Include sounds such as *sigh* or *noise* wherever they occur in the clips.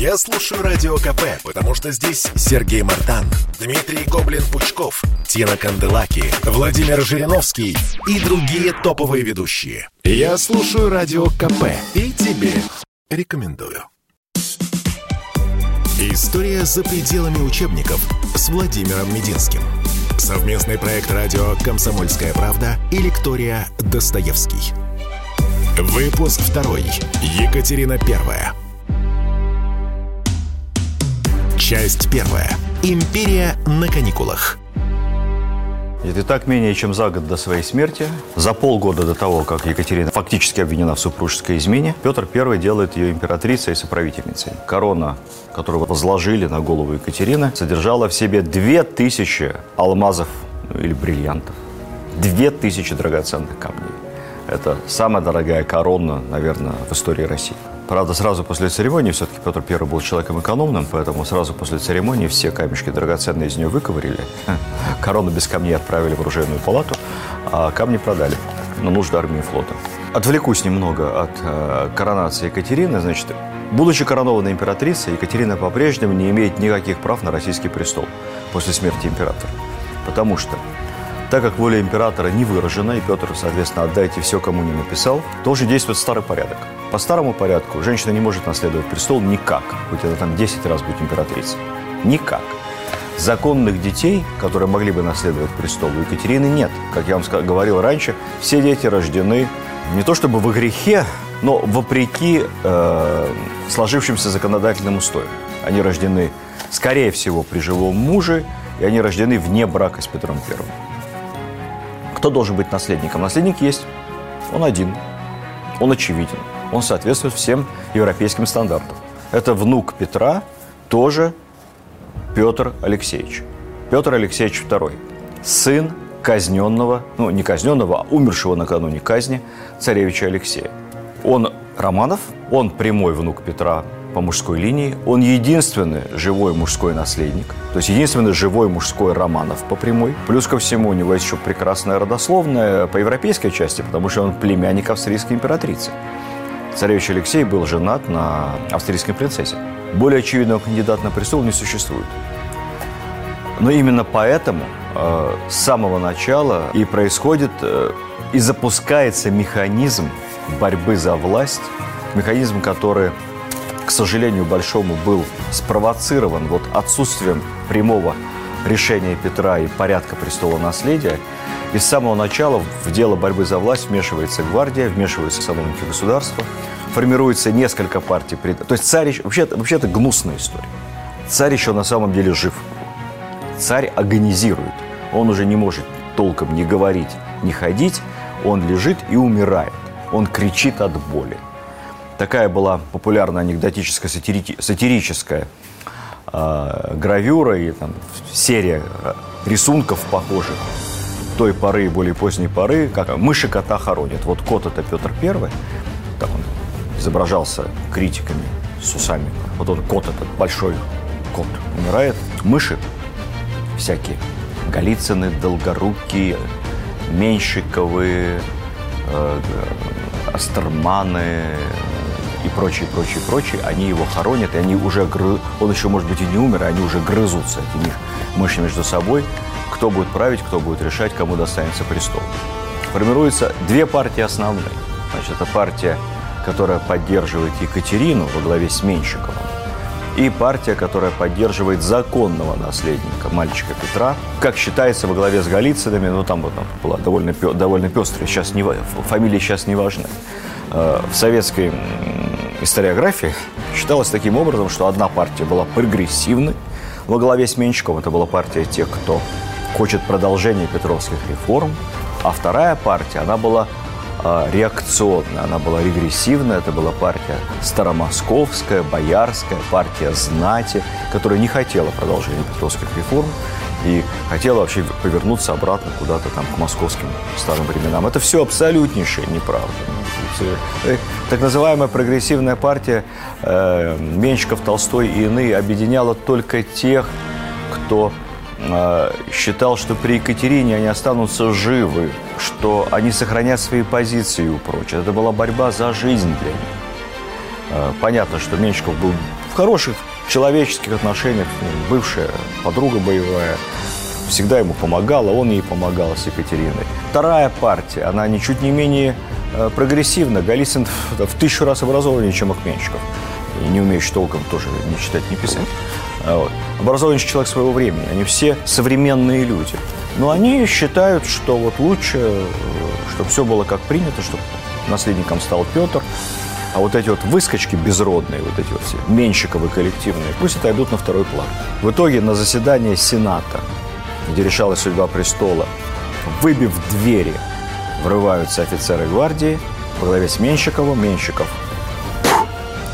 Я слушаю Радио КП, потому что здесь Сергей Мартан, Дмитрий Гоблин-Пучков, Тина Канделаки, Владимир Жириновский и другие топовые ведущие. Я слушаю Радио КП и тебе рекомендую. История за пределами учебников с Владимиром Мединским. Совместный проект радио «Комсомольская правда» и лектория «Достоевский». Выпуск второй. Екатерина Первая. Часть первая. Империя на каникулах. И так менее чем за год до своей смерти, за полгода до того, как Екатерина фактически обвинена в супружеской измене, Петр I делает ее императрицей и соправительницей. Корона, которую возложили на голову Екатерины, содержала в себе две тысячи алмазов ну, или бриллиантов. Две тысячи драгоценных камней. Это самая дорогая корона, наверное, в истории России. Правда, сразу после церемонии, все-таки Петр I был человеком экономным, поэтому сразу после церемонии все камешки драгоценные из нее выковырили. *laughs* Корону без камней отправили в оружейную палату, а камни продали на нужды армии и флота. Отвлекусь немного от э, коронации Екатерины. Значит, будучи коронованной императрицей, Екатерина по-прежнему не имеет никаких прав на российский престол после смерти императора. Потому что так как воля императора не выражена, и Петр, соответственно, отдайте все, кому не написал, должен действовать старый порядок. По старому порядку женщина не может наследовать престол никак, хоть она там 10 раз будет императрицей. Никак. Законных детей, которые могли бы наследовать престол, у Екатерины нет. Как я вам говорил раньше, все дети рождены не то чтобы во грехе, но вопреки э, сложившимся законодательным устоям. Они рождены, скорее всего, при живом муже, и они рождены вне брака с Петром Первым. Кто должен быть наследником? Наследник есть. Он один. Он очевиден. Он соответствует всем европейским стандартам. Это внук Петра, тоже Петр Алексеевич. Петр Алексеевич II. Сын казненного, ну не казненного, а умершего накануне казни царевича Алексея. Он Романов, он прямой внук Петра по мужской линии. Он единственный живой мужской наследник, то есть единственный живой мужской Романов по прямой. Плюс ко всему у него есть еще прекрасная родословная по европейской части, потому что он племянник австрийской императрицы. Царевич Алексей был женат на австрийской принцессе. Более очевидного кандидата на престол не существует. Но именно поэтому э, с самого начала и происходит э, и запускается механизм борьбы за власть, механизм, который к сожалению большому, был спровоцирован вот отсутствием прямого решения Петра и порядка престола наследия. И с самого начала в дело борьбы за власть вмешивается гвардия, вмешиваются сановники государства, формируется несколько партий. То есть царь, вообще, вообще это гнусная история. Царь еще на самом деле жив. Царь агонизирует. Он уже не может толком не говорить, не ходить. Он лежит и умирает. Он кричит от боли. Такая была популярная анекдотическая сатирики, сатирическая э, гравюра и там, серия а, рисунков похожих той поры и более поздней поры, как мыши кота хоронят. Вот кот это Петр Первый, там он изображался критиками с усами. Вот он кот этот большой кот умирает. Мыши всякие, Голицыны, Долгорукие, Меньшиковы, э, Астерманы, и прочие, прочие, прочие, они его хоронят, и они уже, гры... он еще, может быть, и не умер, и они уже грызутся, эти мыши между собой, кто будет править, кто будет решать, кому достанется престол. Формируются две партии основные. Значит, это партия, которая поддерживает Екатерину во главе с Меньшиковым, и партия, которая поддерживает законного наследника, мальчика Петра, как считается, во главе с Голицынами, ну, там вот там была довольно, довольно пестрая, сейчас не, фамилии сейчас не важны. Э, в советской историографии считалось таким образом, что одна партия была прогрессивной, во главе с Меньшиковым это была партия тех, кто хочет продолжения петровских реформ, а вторая партия, она была э, реакционная, она была регрессивная, это была партия старомосковская, боярская, партия знати, которая не хотела продолжения петровских реформ и хотела вообще повернуться обратно куда-то там к московским старым временам. Это все абсолютнейшая неправда. Э, так называемая прогрессивная партия э, Менщиков, Толстой и иные объединяла только тех, кто э, считал, что при Екатерине они останутся живы, что они сохранят свои позиции и прочее. Это была борьба за жизнь для них. Э, понятно, что Менщиков был в хороших человеческих отношениях, бывшая подруга боевая, всегда ему помогала, он ей помогал с Екатериной. Вторая партия, она ничуть не менее э, прогрессивна. Голицын в, тысячу раз образованнее, чем Акменщиков. И не умеющий толком тоже не читать, не писать. А вот. Образованный человек своего времени. Они все современные люди. Но они считают, что вот лучше, э, чтобы все было как принято, чтобы наследником стал Петр, а вот эти вот выскочки безродные, вот эти вот все, Менщиковы коллективные, пусть отойдут на второй план. В итоге на заседание Сената, где решалась судьба престола, выбив двери, врываются офицеры гвардии во главе с Менщиковым. Менщиков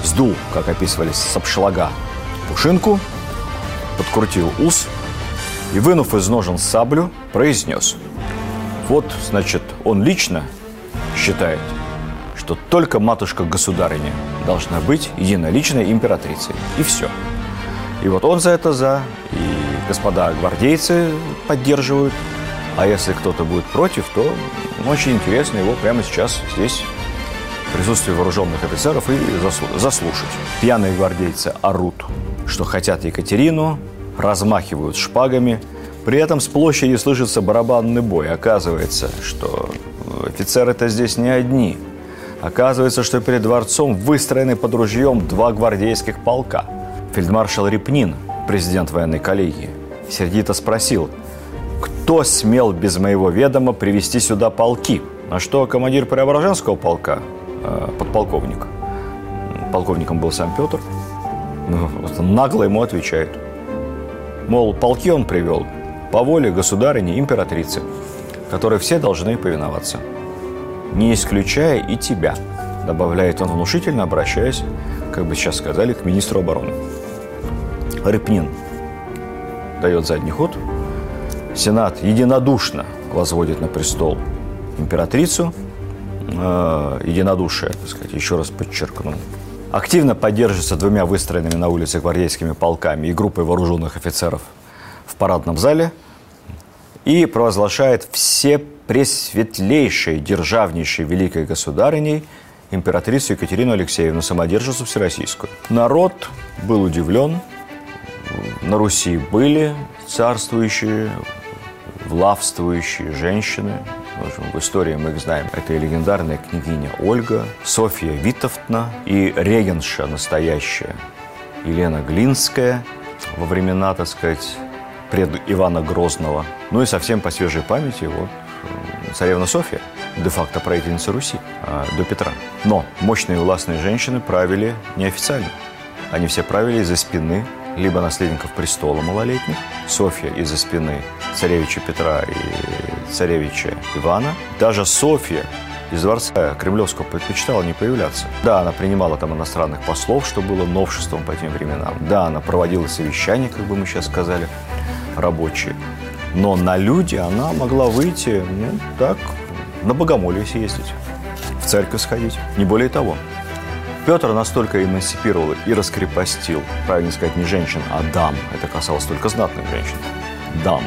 сдул, как описывались, с обшлага пушинку, подкрутил ус и, вынув из ножен саблю, произнес. Вот, значит, он лично считает, что только матушка-государыня должна быть единоличной императрицей. И все. И вот он за это за, и господа гвардейцы поддерживают. А если кто-то будет против, то очень интересно его прямо сейчас здесь в присутствии вооруженных офицеров и заслушать. Пьяные гвардейцы орут, что хотят Екатерину, размахивают шпагами. При этом с площади слышится барабанный бой. Оказывается, что офицеры-то здесь не одни – Оказывается, что перед дворцом выстроены под ружьем два гвардейских полка. Фельдмаршал Репнин, президент военной коллегии, сердито спросил, кто смел без моего ведома привести сюда полки? На что командир Преображенского полка, э, подполковник, полковником был сам Петр, ну, нагло ему отвечает. Мол, полки он привел по воле государыни императрицы, которой все должны повиноваться не исключая и тебя», добавляет он внушительно, обращаясь, как бы сейчас сказали, к министру обороны. Рыпнин дает задний ход. Сенат единодушно возводит на престол императрицу. Э, единодушие, так сказать, еще раз подчеркну. Активно поддерживается двумя выстроенными на улице гвардейскими полками и группой вооруженных офицеров в парадном зале и провозглашает все пресветлейшей, державнейшей великой государыней, императрицу Екатерину Алексеевну, самодержицу всероссийскую. Народ был удивлен. На Руси были царствующие, влавствующие женщины. В истории мы их знаем. Это и легендарная княгиня Ольга, Софья Витовтна и регенша настоящая Елена Глинская во времена, так сказать, пред Ивана Грозного. Ну и совсем по свежей памяти вот царевна Софья, де-факто правительница Руси а, до Петра. Но мощные властные женщины правили неофициально. Они все правили из-за спины либо наследников престола малолетних, Софья из-за спины царевича Петра и царевича Ивана. Даже Софья из дворца Кремлевского предпочитала не появляться. Да, она принимала там иностранных послов, что было новшеством по тем временам. Да, она проводила совещания, как бы мы сейчас сказали, рабочие. Но на люди она могла выйти, ну, так, на богомолье съездить, в церковь сходить, не более того. Петр настолько эмансипировал и раскрепостил, правильно сказать, не женщин, а дам, это касалось только знатных женщин, дам,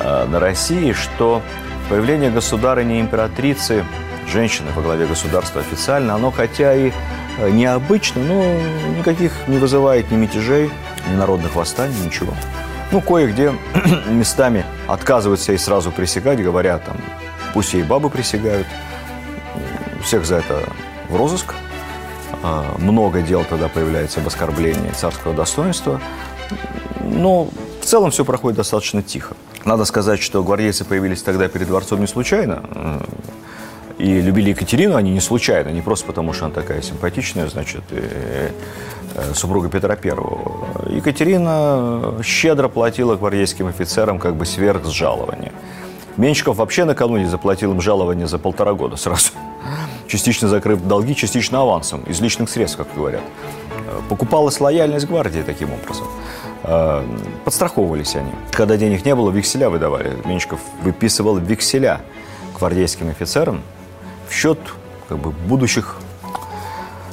э, на России, что появление государыни императрицы, женщины во главе государства официально, оно хотя и э, необычно, но никаких не вызывает ни мятежей, ни народных восстаний, ничего. Ну, кое-где *clears throat* местами отказываются и сразу присягать, говорят, там, пусть и бабы присягают. Всех за это в розыск. А, много дел тогда появляется об оскорблении царского достоинства. Но в целом все проходит достаточно тихо. Надо сказать, что гвардейцы появились тогда перед дворцом не случайно. И любили Екатерину они не случайно, не просто потому, что она такая симпатичная, значит, и, Э, супруга Петра I. Екатерина щедро платила гвардейским офицерам как бы сверх жалования. Меньшиков вообще накануне заплатил им жалование за полтора года сразу. Частично закрыв долги, частично авансом, из личных средств, как говорят. Э, покупалась лояльность гвардии таким образом. Э, подстраховывались они. Когда денег не было, векселя выдавали. Меньшиков выписывал векселя гвардейским офицерам в счет как бы, будущих,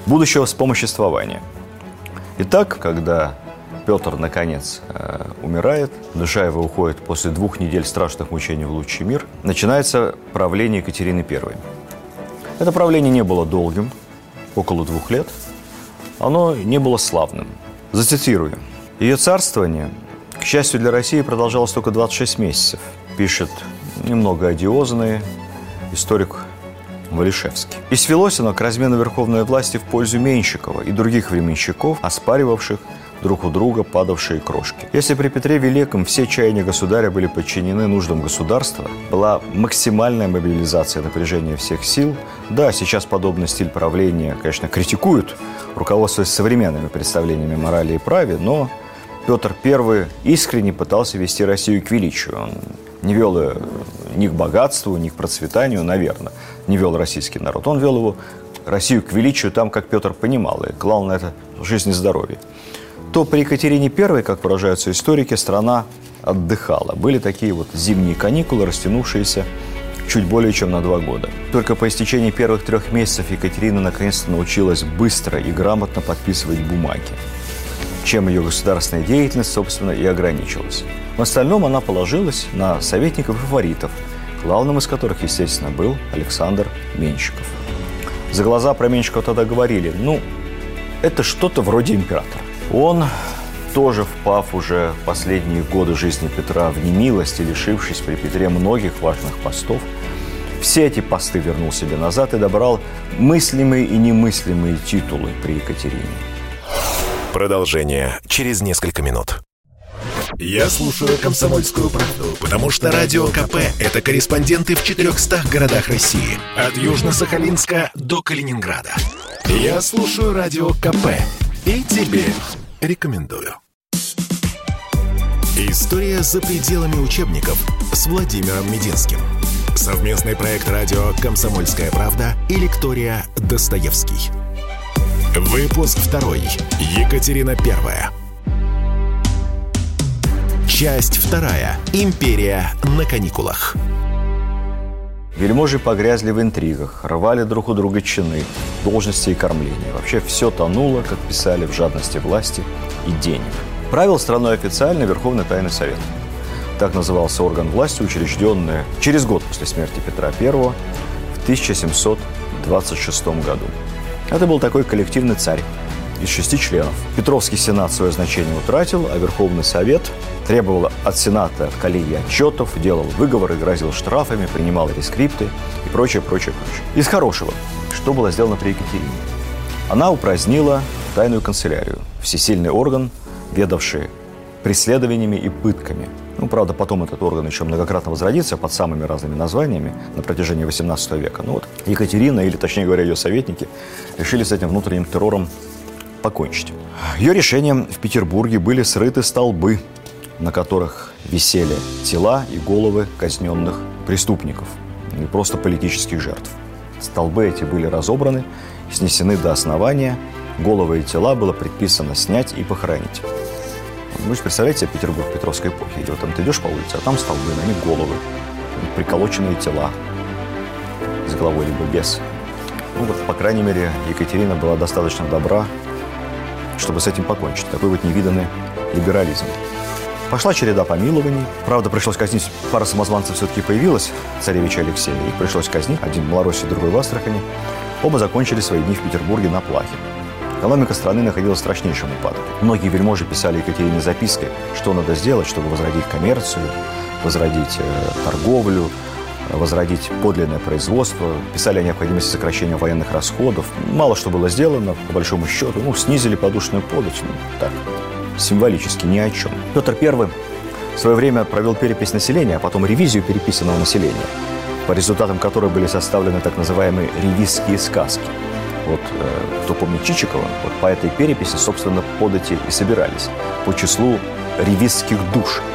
будущего вспомоществования. Итак, когда Петр, наконец, э, умирает, душа его уходит после двух недель страшных мучений в лучший мир, начинается правление Екатерины I. Это правление не было долгим, около двух лет. оно не было славным. Зацитирую. Ее царствование, к счастью для России, продолжалось только 26 месяцев, пишет немного одиозный историк Валишевский. И свелось оно к размену верховной власти в пользу Менщикова и других временщиков, оспаривавших друг у друга падавшие крошки. Если при Петре Великом все чаяния государя были подчинены нуждам государства, была максимальная мобилизация напряжения всех сил, да, сейчас подобный стиль правления, конечно, критикуют, руководствуясь современными представлениями морали и праве, но Петр I искренне пытался вести Россию к величию. Он не вел ее ни к богатству, ни к процветанию, наверное, не вел российский народ. Он вел его, Россию к величию там, как Петр понимал, и на это жизнь и здоровье то при Екатерине I, как выражаются историки, страна отдыхала. Были такие вот зимние каникулы, растянувшиеся чуть более чем на два года. Только по истечении первых трех месяцев Екатерина наконец-то научилась быстро и грамотно подписывать бумаги, чем ее государственная деятельность, собственно, и ограничилась. В остальном она положилась на советников и фаворитов, главным из которых, естественно, был Александр Менщиков. За глаза про Менщикова тогда говорили, ну, это что-то вроде императора. Он, тоже впав уже последние годы жизни Петра в немилость и лишившись при Петре многих важных постов, все эти посты вернул себе назад и добрал мыслимые и немыслимые титулы при Екатерине. Продолжение через несколько минут. Я слушаю «Комсомольскую правду», потому что «Радио КП» — это корреспонденты в 400 городах России. От Южно-Сахалинска до Калининграда. Я слушаю «Радио КП» и тебе рекомендую. История за пределами учебников с Владимиром Мединским. Совместный проект радио «Комсомольская правда» и лектория «Достоевский». Выпуск второй. Екатерина Первая. Часть вторая. Империя на каникулах. Вельможи погрязли в интригах, рвали друг у друга чины, должности и кормления. Вообще все тонуло, как писали, в жадности власти и денег. Правил страной официально Верховный Тайный Совет. Так назывался орган власти, учрежденный через год после смерти Петра I в 1726 году. Это был такой коллективный царь из шести членов. Петровский сенат свое значение утратил, а Верховный Совет требовал от Сената, от коллегии отчетов, делал выговоры, грозил штрафами, принимал рескрипты и прочее, прочее, прочее. Из хорошего, что было сделано при Екатерине? Она упразднила тайную канцелярию, всесильный орган, ведавший преследованиями и пытками. Ну, правда, потом этот орган еще многократно возродится под самыми разными названиями на протяжении XVIII века. Ну вот Екатерина, или точнее говоря, ее советники, решили с этим внутренним террором покончить. Ее решением в Петербурге были срыты столбы на которых висели тела и головы казненных преступников, не просто политических жертв. Столбы эти были разобраны, снесены до основания, головы и тела было предписано снять и похоронить. Вы же представляете себе Петербург Петровской эпохи, где вот там ты идешь по улице, а там столбы, на них головы, приколоченные тела с головой либо без. Ну вот, по крайней мере, Екатерина была достаточно добра, чтобы с этим покончить. Такой вот невиданный либерализм. Пошла череда помилований. Правда, пришлось казнить, пара самозванцев все-таки появилась, царевича Алексея. Их пришлось казнить, один в Малороссии, другой в Астрахани. Оба закончили свои дни в Петербурге на плахе. Экономика страны находилась в страшнейшем упадке. Многие вельможи писали Екатерине записки, что надо сделать, чтобы возродить коммерцию, возродить э, торговлю, возродить подлинное производство, писали о необходимости сокращения военных расходов. Мало что было сделано, по большому счету. Ну, снизили подушную подать, ну, так, символически ни о чем. Петр I в свое время провел перепись населения, а потом ревизию переписанного населения, по результатам которой были составлены так называемые ревизские сказки. Вот э, кто помнит Чичикова, вот по этой переписи, собственно, подати и собирались по числу ревизских душ –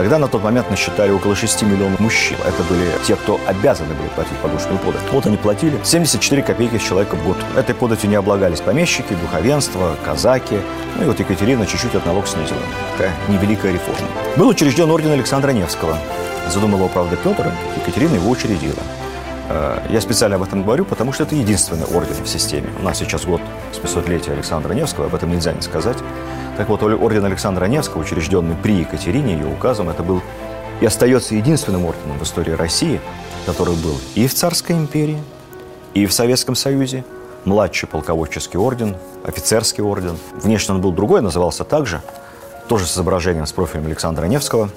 Тогда на тот момент насчитали около 6 миллионов мужчин. Это были те, кто обязаны были платить подушную подать. Вот они платили 74 копейки с человека в год. Этой податью не облагались помещики, духовенство, казаки. Ну и вот Екатерина чуть-чуть от налог снизила. Такая невеликая реформа. Был учрежден орден Александра Невского. Задумал его, правда, Петр, Екатерина его учредила. Э, я специально об этом говорю, потому что это единственный орден в системе. У нас сейчас год с 500-летия Александра Невского, об этом нельзя не сказать. Так вот, орден Александра Невского, учрежденный при Екатерине, ее указом, это был и остается единственным орденом в истории России, который был и в Царской империи, и в Советском Союзе, младший полководческий орден, офицерский орден. Внешне он был другой, назывался также, тоже с изображением с профилем Александра Невского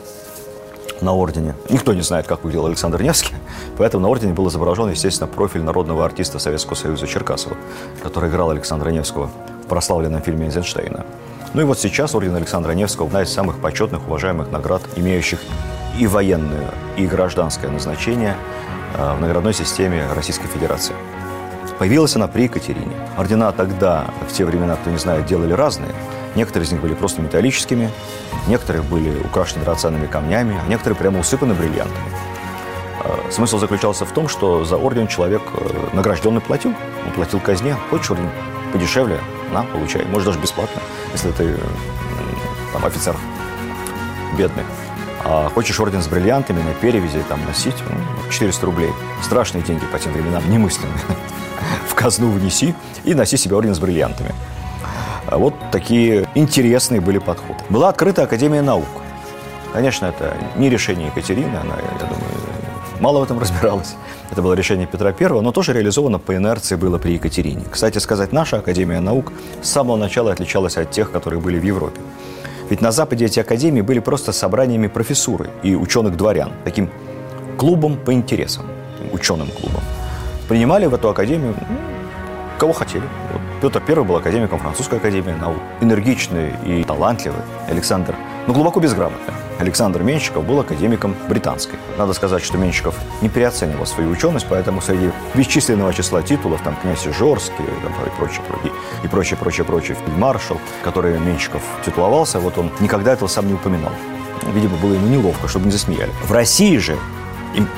на ордене. Никто не знает, как выглядел Александр Невский, *laughs* поэтому на ордене был изображен, естественно, профиль народного артиста Советского Союза Черкасова, который играл Александра Невского в прославленном фильме Эйзенштейна. Ну и вот сейчас орден Александра Невского – одна из самых почетных, уважаемых наград, имеющих и военное, и гражданское назначение э, в наградной системе Российской Федерации. Появилась она при Екатерине. Ордена тогда, в те времена, кто не знает, делали разные. Некоторые из них были просто металлическими, некоторые были украшены драгоценными камнями, а некоторые прямо усыпаны бриллиантами. Э, смысл заключался в том, что за орден человек э, награжденный платил. Он платил казне. Хочешь орден подешевле? На, получай. Может, даже бесплатно, если ты там, офицер бедный. А хочешь орден с бриллиантами на перевязи там носить, ну, 400 рублей. Страшные деньги по тем временам, немыслимые. *laughs* В казну внеси и носи себе орден с бриллиантами. А вот такие интересные были подходы. Была открыта Академия наук. Конечно, это не решение Екатерины, она, я думаю, мало в этом разбиралась. Это было решение Петра I, но тоже реализовано по инерции было при Екатерине. Кстати сказать, наша Академия наук с самого начала отличалась от тех, которые были в Европе. Ведь на Западе эти академии были просто собраниями профессуры и ученых-дворян, таким клубом по интересам, ученым клубом. Принимали в эту академию ну, кого хотели. Вот Петр I был академиком французской академии наук. Энергичный и талантливый Александр, но глубоко безграмотный. Александр Менщиков был академиком британской. Надо сказать, что Менщиков не переоценивал свою ученость, поэтому среди бесчисленного числа титулов, там, князь Ижорский там, и прочее, и прочее, прочее, прочее, маршал, который Менщиков титуловался, вот он никогда этого сам не упоминал. Видимо, было ему неловко, чтобы не засмеяли. В России же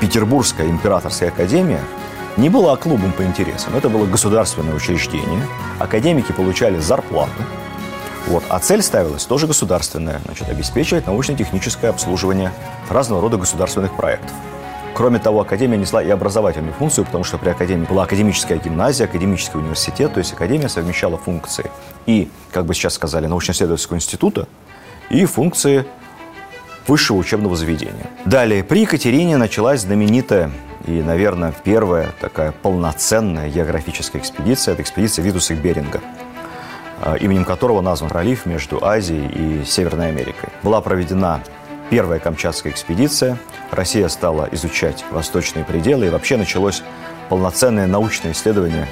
Петербургская императорская академия не была клубом по интересам. Это было государственное учреждение. Академики получали зарплату. Вот. А цель ставилась тоже государственная, значит, обеспечивать научно-техническое обслуживание разного рода государственных проектов. Кроме того, Академия несла и образовательную функцию, потому что при Академии была академическая гимназия, академический университет, то есть Академия совмещала функции и, как бы сейчас сказали, научно-исследовательского института, и функции высшего учебного заведения. Далее, при Екатерине началась знаменитая и, наверное, первая такая полноценная географическая экспедиция – это экспедиция Витуса Беринга, а, именем которого назван пролив между Азией и Северной Америкой. Была проведена первая Камчатская экспедиция. Россия стала изучать восточные пределы, и вообще началось полноценное научное исследование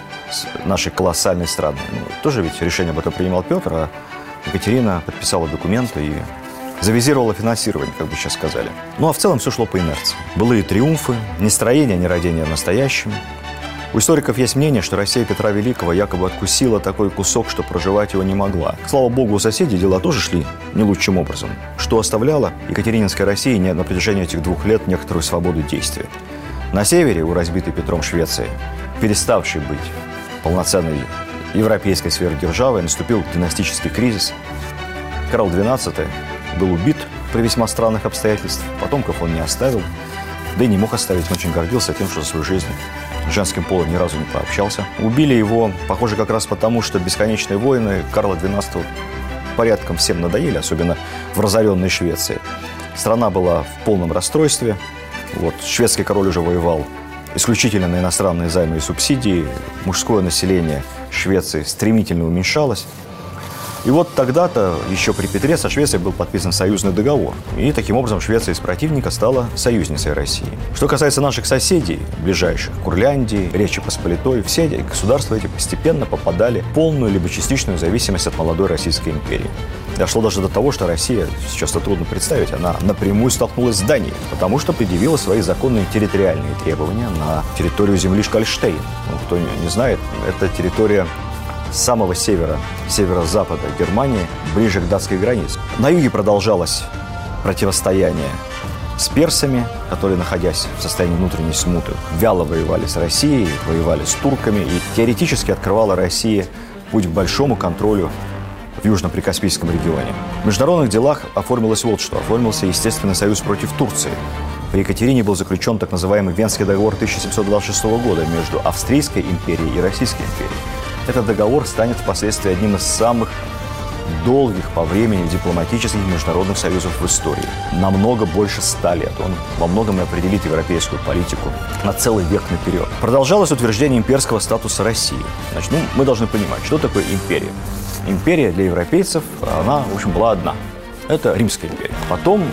нашей колоссальной страны. Ну, тоже ведь решение об этом принимал Петр, а Екатерина подписала документы и завизировала финансирование, как бы сейчас сказали. Ну а в целом все шло по инерции. Были и триумфы, не строение, не родение настоящим. У историков есть мнение, что Россия Петра Великого якобы откусила такой кусок, что проживать его не могла. Слава богу, у соседей дела тоже шли не лучшим образом, что оставляло Екатерининской России на протяжении этих двух лет некоторую свободу действия. На севере, у разбитой Петром Швеции, переставшей быть полноценной европейской сверхдержавой, наступил династический кризис. Карл XII был убит при весьма странных обстоятельствах. Потомков он не оставил, да и не мог оставить. Он очень гордился тем, что за свою жизнь с женским полом ни разу не пообщался. Убили его, похоже, как раз потому, что бесконечные войны Карла XII порядком всем надоели, особенно в разоренной Швеции. Страна была в полном расстройстве. Вот, шведский король уже воевал исключительно на иностранные займы и субсидии. Мужское население Швеции стремительно уменьшалось. И вот тогда-то, еще при Петре, со Швецией был подписан союзный договор. И таким образом Швеция из противника стала союзницей России. Что касается наших соседей, ближайших, Курляндии, Речи Посполитой, все эти государства эти постепенно попадали в полную либо частичную зависимость от молодой Российской империи. Дошло даже до того, что Россия, сейчас это трудно представить, она напрямую столкнулась с Данией, потому что предъявила свои законные территориальные требования на территорию земли Шкальштейн. Ну, кто не знает, это территория с самого севера, северо-запада Германии, ближе к датской границе. На юге продолжалось противостояние с персами, которые, находясь в состоянии внутренней смуты, вяло воевали с Россией, воевали с турками и теоретически открывала России путь к большому контролю в Южно-Прикаспийском регионе. В международных делах оформилось вот что. Оформился Естественный союз против Турции. При Екатерине был заключен так называемый Венский договор 1726 года между Австрийской империей и Российской империей. Этот договор станет впоследствии одним из самых долгих по времени дипломатических и международных союзов в истории. Намного больше ста лет. Он во многом определит европейскую политику на целый век наперед. Продолжалось утверждение имперского статуса России. Значит, ну, мы должны понимать, что такое империя. Империя для европейцев, она, в общем, была одна. Это Римская империя. Потом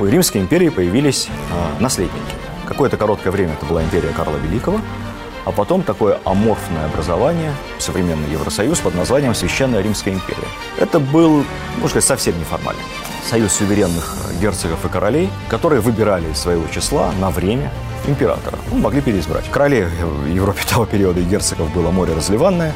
у Римской империи появились э, наследники. Какое-то короткое время это была империя Карла Великого, а потом такое аморфное образование, современный Евросоюз под названием Священная Римская империя. Это был, можно сказать, совсем неформальный союз суверенных герцогов и королей, которые выбирали из своего числа на время императора. Ну, могли переизбрать. Королей в Европе *laughs* того периода и герцогов было море разливанное.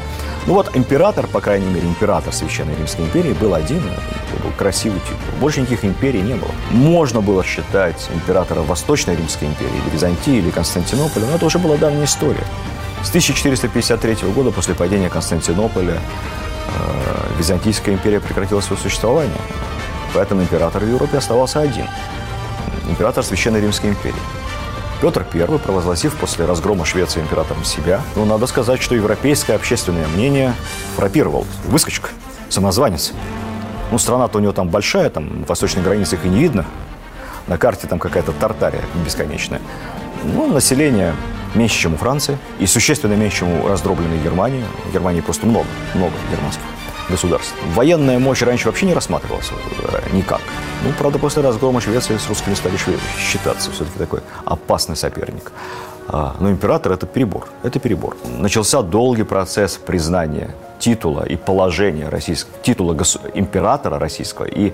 Ну вот император, по крайней мере, император Священной Римской империи был один, это был красивый титул. Больше никаких империй не было. Можно было считать императора Восточной Римской империи, или Византии, или Константинополя, но это уже была давняя история. С 1453 года, после падения Константинополя, э, Византийская империя прекратила свое существование. Поэтому император в Европе оставался один. Император Священной Римской империи. Петр I, провозгласив после разгрома Швеции императором себя, ну, надо сказать, что европейское общественное мнение фрапировал. Выскочка, самозванец. Ну, страна-то у него там большая, там восточной границы их и не видно. На карте там какая-то Тартария бесконечная. Ну, население меньше, чем у Франции, и существенно меньше, чем у раздробленной Германии. В Германии просто много, много германских государств. Военная мощь раньше вообще не рассматривалась э, никак. Ну, правда, после разгрома Швеции с русскими стали считаться все-таки такой опасный соперник. А, но император – это перебор. Это перебор. Начался долгий процесс признания титула и положения российского, титула гос, императора российского и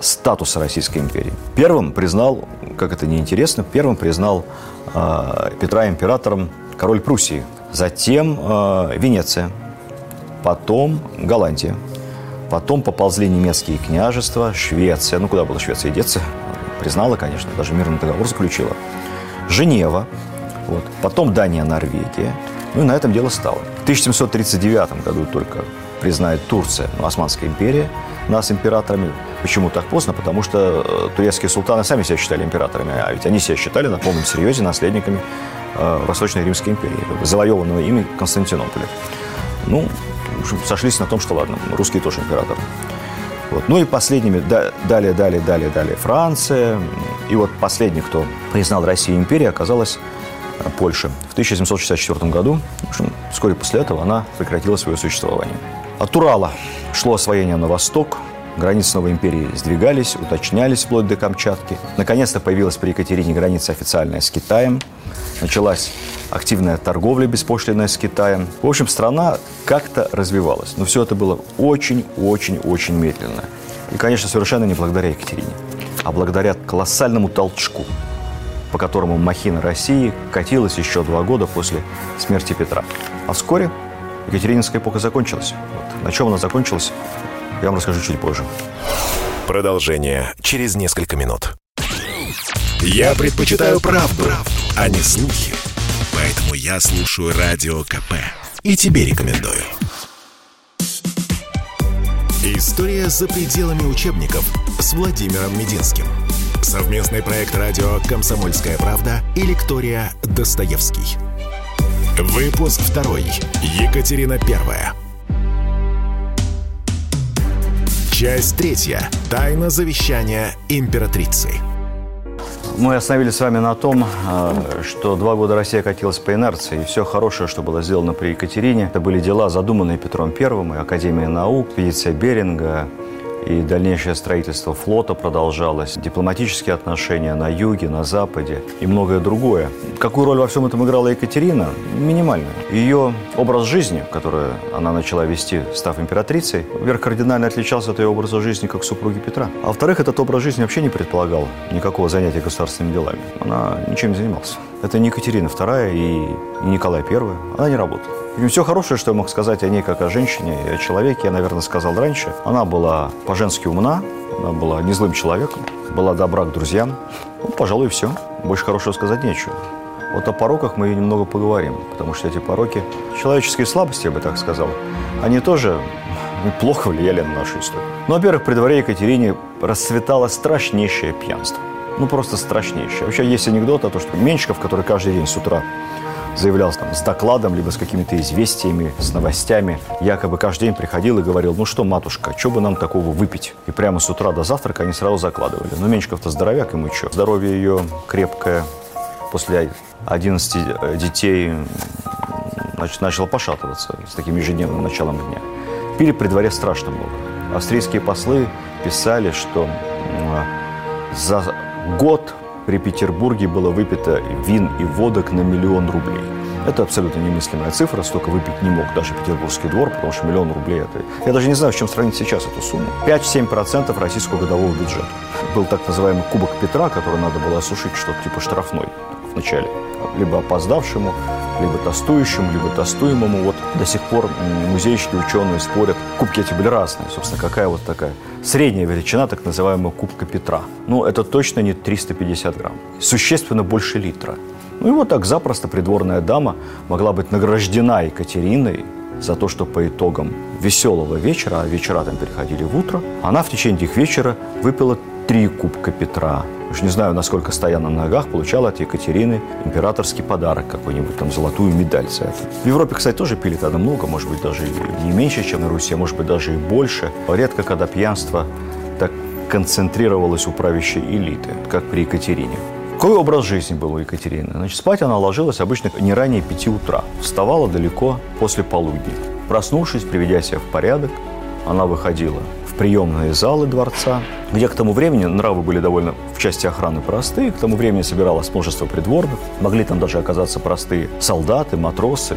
статуса Российской империи. Первым признал, как это неинтересно, первым признал э, Петра императором король Пруссии. Затем э, Венеция – потом Голландия, потом поползли немецкие княжества, Швеция, ну куда было Швеция деться, признала, конечно, даже мирный договор заключила, Женева, вот, потом Дания, Норвегия, ну и на этом дело стало. В 1739 году только признает Турция, ну, Османская империя, нас императорами. Почему так поздно? Потому что э, турецкие султаны сами себя считали императорами, а ведь они себя считали на полном серьезе наследниками э, Восточной Римской империи, завоеванного ими Константинополя. Ну, общем, сошлись на том, что ладно, русские тоже императоры. Вот. Ну и последними, да, далее, далее, далее, далее Франция. И вот последний, кто признал Россию империей, оказалась э, Польша. В 1764 году, в общем, вскоре после этого, она прекратила свое существование. От Урала шло освоение на восток, границы новой империи сдвигались, уточнялись вплоть до Камчатки. Наконец-то появилась при Екатерине граница официальная с Китаем. Началась активная торговля беспошлинная с Китаем. В общем, страна как-то развивалась. Но все это было очень-очень-очень медленно. И, конечно, совершенно не благодаря Екатерине, а благодаря колоссальному толчку, по которому махина России катилась еще два года после смерти Петра. А вскоре Екатерининская эпоха закончилась. Вот. На чем она закончилась, я вам расскажу чуть позже. Продолжение через несколько минут. Я предпочитаю правду, правду, а не слухи. Поэтому я слушаю Радио КП. И тебе рекомендую. История за пределами учебников с Владимиром Мединским. Совместный проект радио «Комсомольская правда» и лектория «Достоевский». Выпуск второй. Екатерина Первая. Часть третья. Тайна завещания императрицы. Мы остановились с вами на том, э, что два года Россия катилась по инерции, и все хорошее, что было сделано при Екатерине, это были дела, задуманные Петром Первым и Академией наук, экспедиция Беринга, и дальнейшее строительство флота продолжалось, дипломатические отношения на юге, на западе и многое другое. Какую роль во всем этом играла Екатерина? Минимальную. Ее образ жизни, который она начала вести, став императрицей, вверх кардинально отличался от ее образа жизни как супруги Петра. А во-вторых, этот образ жизни вообще не предполагал никакого занятия государственными делами. Она ничем не занималась. Это не Екатерина II и Николай I. Она не работала. И все хорошее, что я мог сказать о ней как о женщине и о человеке, я, наверное, сказал раньше. Она была по-женски умна, она была не злым человеком, была добра к друзьям. Ну, пожалуй, все. Больше хорошего сказать нечего. Вот о пороках мы немного поговорим, потому что эти пороки, человеческие слабости, я бы так сказал, они тоже плохо влияли на нашу историю. Ну, во-первых, при дворе Екатерине расцветало страшнейшее пьянство. Ну, просто страшнейшее. Вообще есть анекдот о том, что Меньшиков, который каждый день с утра заявлял там с докладом, либо с какими-то известиями, с новостями. Якобы каждый день приходил и говорил, ну что, матушка, что бы нам такого выпить? И прямо с утра до завтрака они сразу закладывали. Ну, Меньшиков-то здоровяк, ему что? Здоровье ее крепкое. После 11 э, детей значит, начало пошатываться с таким ежедневным началом дня. Пили при дворе страшно много. Австрийские послы писали, что за год при Петербурге было выпито вин и водок на миллион рублей. Это абсолютно немыслимая цифра, столько выпить не мог даже Петербургский двор, потому что миллион рублей это... Я даже не знаю, с чем сравнить сейчас эту сумму. 5-7% российского годового бюджета. Был так называемый Кубок Петра, который надо было осушить что-то типа штрафной в начале. Либо опоздавшему, либо тостующему, либо тостуемому. Вот до сих пор музейщики, ученые спорят. Кубки эти были разные. Собственно, какая вот такая средняя величина так называемого кубка Петра. Ну, это точно не 350 грамм. Существенно больше литра. Ну и вот так запросто придворная дама могла быть награждена Екатериной за то, что по итогам веселого вечера, а вечера там переходили в утро, она в течение этих вечера выпила три кубка Петра. Уж не знаю, насколько стоя на ногах, получала от Екатерины императорский подарок, какой-нибудь там золотую медаль за это. В Европе, кстати, тоже пили тогда много, может быть, даже не меньше, чем на Руси, а может быть, даже и больше. Редко, когда пьянство так концентрировалось у правящей элиты, как при Екатерине. Какой образ жизни был у Екатерины? Значит, спать она ложилась обычно не ранее 5 утра. Вставала далеко после полудня. Проснувшись, приведя себя в порядок, она выходила в приемные залы дворца, где к тому времени нравы были довольно в части охраны простые. К тому времени собиралось множество придворных. Могли там даже оказаться простые солдаты, матросы,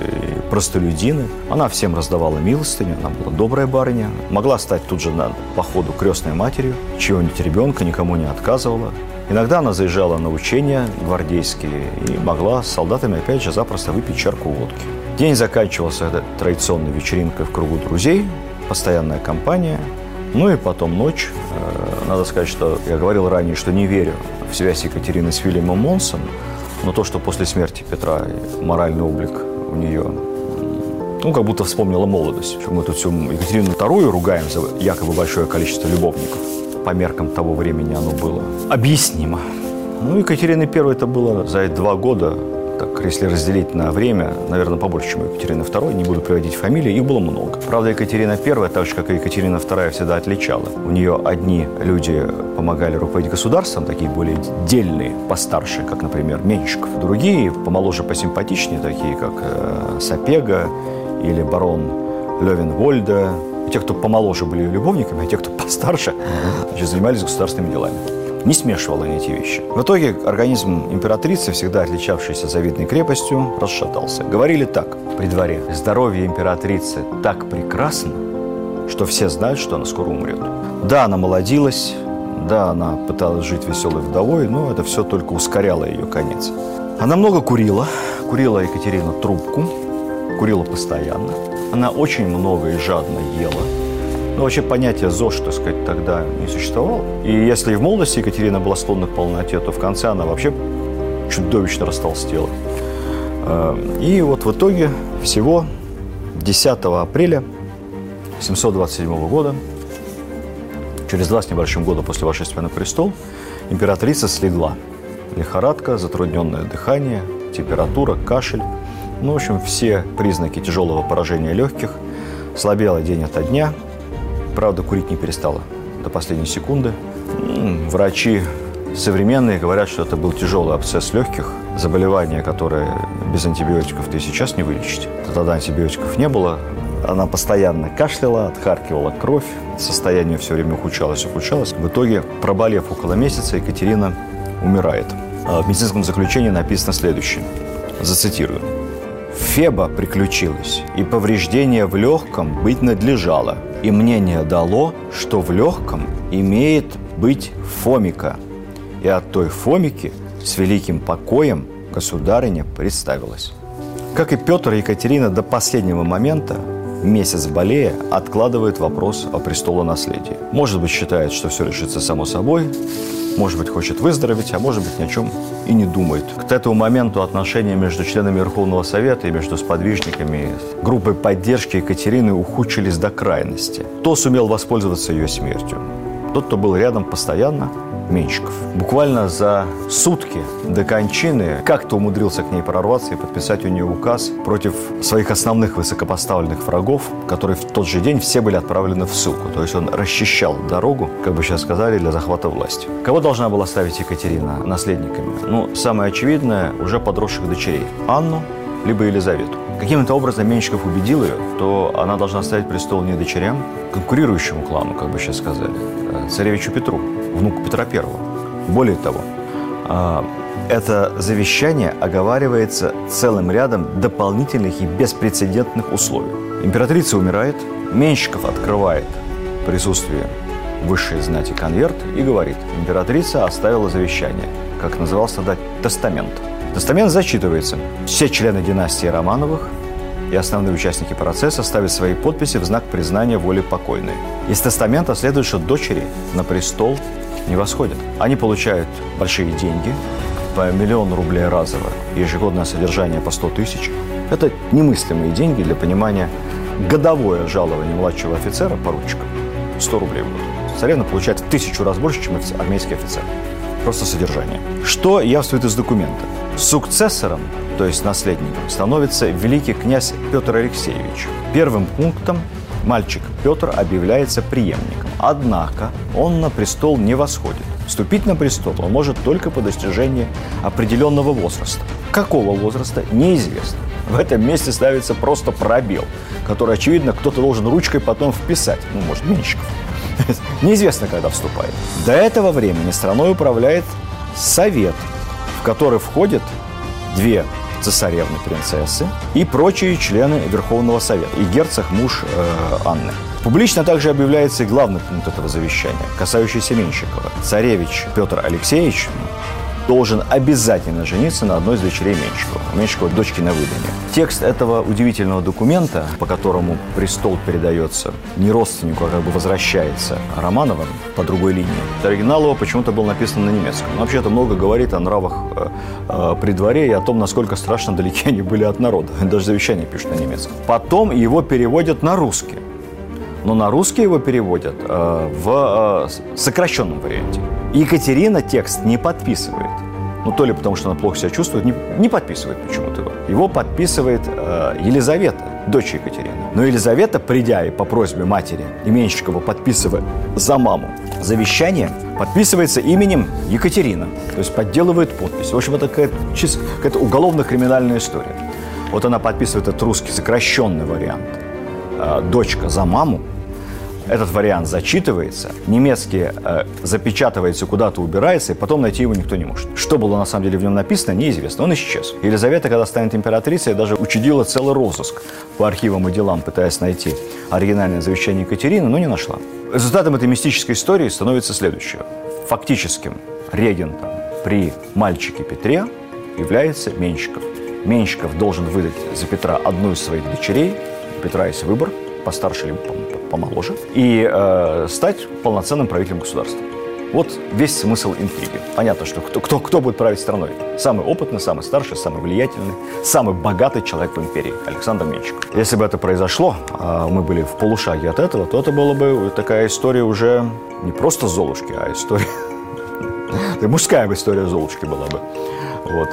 простолюдины. Она всем раздавала милостыню, она была добрая барыня. Могла стать тут же на походу крестной матерью, чего-нибудь ребенка никому не отказывала. Иногда она заезжала на учения гвардейские и могла с солдатами опять же запросто выпить чарку водки. День заканчивался этой традиционной вечеринкой в кругу друзей, постоянная компания, ну и потом ночь. Э, надо сказать, что я говорил ранее, что не верю в связь Екатерины с Вильямом Монсом, но то, что после смерти Петра моральный облик у нее ну, как будто вспомнила молодость. Мы тут всю Екатерину II ругаем за якобы большое количество любовников по меркам того времени оно было объяснимо. Ну, Екатерины I это было за два года, так, если разделить на время, наверное, побольше, чем Екатерины II, не буду приводить фамилии, их было много. Правда, Екатерина I, так же, как и Екатерина II, всегда отличала. У нее одни люди помогали руководить государством, такие более дельные, постарше, как, например, Меньшиков. Другие, помоложе, посимпатичнее, такие, как э, Сапега или барон Левин Вольда, и те, кто помоложе были любовниками, а те, кто *laughs* постарше, значит, занимались государственными делами. Не смешивала они эти вещи. В итоге организм императрицы, всегда отличавшийся завидной крепостью, расшатался. Говорили так при дворе. Здоровье императрицы так прекрасно, что все знают, что она скоро умрет. Да, она молодилась, да, она пыталась жить веселой вдовой, но это все только ускоряло ее конец. Она много курила. Курила Екатерина трубку, курила постоянно. Она очень много и жадно ела. Но вообще понятие ЗОЖ, так сказать, тогда не существовало. И если в молодости Екатерина была склонна к полноте, то в конце она вообще чудовищно растолстела. Э, и вот в итоге всего 10 апреля 727 года, через два с небольшим года после вошествия на престол, императрица слегла. Лихорадка, затрудненное дыхание, температура, кашель – ну, в общем, все признаки тяжелого поражения легких. Слабела день ото дня. Правда, курить не перестала до последней секунды. Врачи современные говорят, что это был тяжелый абсцесс легких. Заболевание, которое без антибиотиков ты сейчас не вылечить. Тогда антибиотиков не было. Она постоянно кашляла, отхаркивала кровь. Состояние все время ухудшалось, ухудшалось. В итоге, проболев около месяца, Екатерина умирает. А в медицинском заключении написано следующее. Зацитирую. Феба приключилась, и повреждение в легком быть надлежало. И мнение дало, что в легком имеет быть фомика. И от той фомики с великим покоем государыня представилась. Как и Петр и Екатерина до последнего момента, месяц болея, откладывает вопрос о престолонаследии. Может быть, считает, что все решится само собой, может быть, хочет выздороветь, а может быть, ни о чем и не думает. К этому моменту отношения между членами Верховного Совета и между сподвижниками группой поддержки Екатерины ухудшились до крайности. Кто сумел воспользоваться ее смертью? Тот, кто был рядом постоянно, Менщиков. Буквально за сутки до кончины как-то умудрился к ней прорваться и подписать у нее указ против своих основных высокопоставленных врагов, которые в тот же день все были отправлены в ссылку. То есть он расчищал дорогу, как бы сейчас сказали, для захвата власти. Кого должна была ставить Екатерина наследниками? Ну, самое очевидное, уже подросших дочерей. Анну, либо Елизавету. Каким-то образом Менщиков убедил ее, то она должна ставить престол не дочерям, конкурирующему клану, как бы сейчас сказали, а царевичу Петру внуку Петра I. Более того, а, это завещание оговаривается целым рядом дополнительных и беспрецедентных условий. Императрица умирает, Менщиков открывает присутствие высшей знати конверт и говорит, императрица оставила завещание, как назывался тогда, тестамент. Тестамент зачитывается. Все члены династии Романовых и основные участники процесса ставят свои подписи в знак признания воли покойной. Из тестамента следует, что дочери на престол не восходят. Они получают большие деньги, по миллион рублей разово, ежегодное содержание по 100 тысяч. Это немыслимые деньги для понимания. Годовое жалование младшего офицера, поручика, 100 рублей в год. Царевна получает в тысячу раз больше, чем армейский офицер. Просто содержание. Что явствует из документа? Сукцессором, то есть наследником, становится великий князь Петр Алексеевич. Первым пунктом мальчик Петр объявляется преемником. Однако он на престол не восходит. Вступить на престол он может только по достижении определенного возраста. Какого возраста, неизвестно. В этом месте ставится просто пробел, который, очевидно, кто-то должен ручкой потом вписать. Ну, может, Меньшиков. *laughs* Неизвестно, когда вступает. До этого времени страной управляет Совет, в который входят две цесаревны принцессы и прочие члены Верховного Совета, и герцог муж э, Анны. Публично также объявляется и главный пункт этого завещания, касающийся Менщикова. Царевич Петр Алексеевич должен обязательно жениться на одной из дочерей Менщикова. У Менщикова дочки на выданье. Текст этого удивительного документа, по которому престол передается не родственнику, а как бы возвращается Романовым по другой линии, оригинал его почему-то был написан на немецком. Вообще это много говорит о нравах э, э, при дворе и о том, насколько страшно далеки *laughs* они были от народа. Даже завещание пишут на немецком. Потом его переводят на русский. Но на русский его переводят э, в э, сокращенном варианте. Екатерина текст не подписывает. Ну, то ли потому, что она плохо себя чувствует, не, подписывает почему-то его. Его подписывает э, Елизавета, дочь Екатерины. Но Елизавета, придя и по просьбе матери Именщикова, подписывая за маму завещание, подписывается именем Екатерина. То есть подделывает подпись. В общем, это какая-то, какая-то уголовно-криминальная история. Вот она подписывает этот русский сокращенный вариант. Э, дочка за маму, этот вариант зачитывается, немецкий э, запечатывается, куда-то убирается, и потом найти его никто не может. Что было на самом деле в нем написано, неизвестно. Он исчез. Елизавета, когда станет императрицей, даже учудила целый розыск по архивам и делам, пытаясь найти оригинальное завещание Екатерины, но не нашла. Результатом этой мистической истории становится следующее. Фактическим регентом при мальчике Петре является Менщиков. Менщиков должен выдать за Петра одну из своих дочерей. Петра выбор, постарше либо помоложе, и э, стать полноценным правителем государства. Вот весь смысл интриги. Понятно, что кто, кто, кто будет править страной? Самый опытный, самый старший, самый влиятельный, самый богатый человек в империи – Александр Меньшиков. Если бы это произошло, а мы были в полушаге от этого, то это была бы такая история уже не просто Золушки, а история... *laughs* Мужская история Золушки была бы. Вот,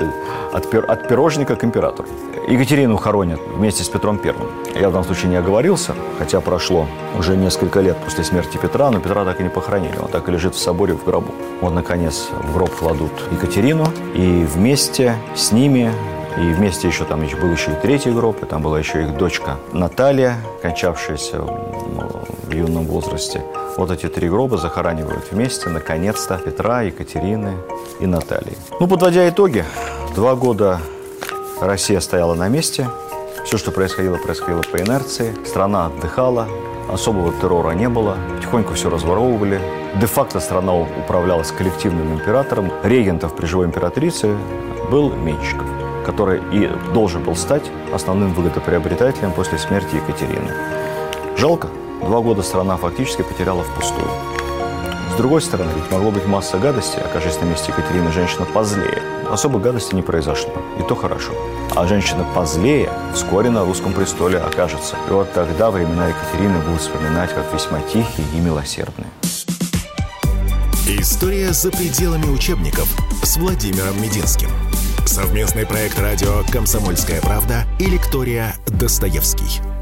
от, от пирожника к императору. Екатерину хоронят вместе с Петром Первым. Я в данном случае не оговорился, хотя прошло уже несколько лет после смерти Петра, но Петра так и не похоронили. Он так и лежит в соборе в гробу. Вот, наконец, в гроб кладут Екатерину, и вместе с ними и вместе еще там был еще и третий гроб, и там была еще их дочка Наталья, кончавшаяся в юном возрасте. Вот эти три гроба захоранивают вместе, наконец-то, Петра, Екатерины и Натальи. Ну, подводя итоги, два года Россия стояла на месте, все, что происходило, происходило по инерции, страна отдыхала, особого террора не было, потихоньку все разворовывали. Де-факто страна управлялась коллективным императором. Регентов при живой императрице был Менщиков, который и должен был стать основным выгодоприобретателем после смерти Екатерины. Жалко, Два года страна фактически потеряла впустую. С другой стороны, ведь могло быть масса гадостей, окажись на месте Екатерины женщина позлее. Особо гадости не произошло, и то хорошо. А женщина позлее вскоре на русском престоле окажется. И вот тогда времена Екатерины будут вспоминать как весьма тихие и милосердные. История за пределами учебников с Владимиром Мединским. Совместный проект радио «Комсомольская правда» и лектория «Достоевский».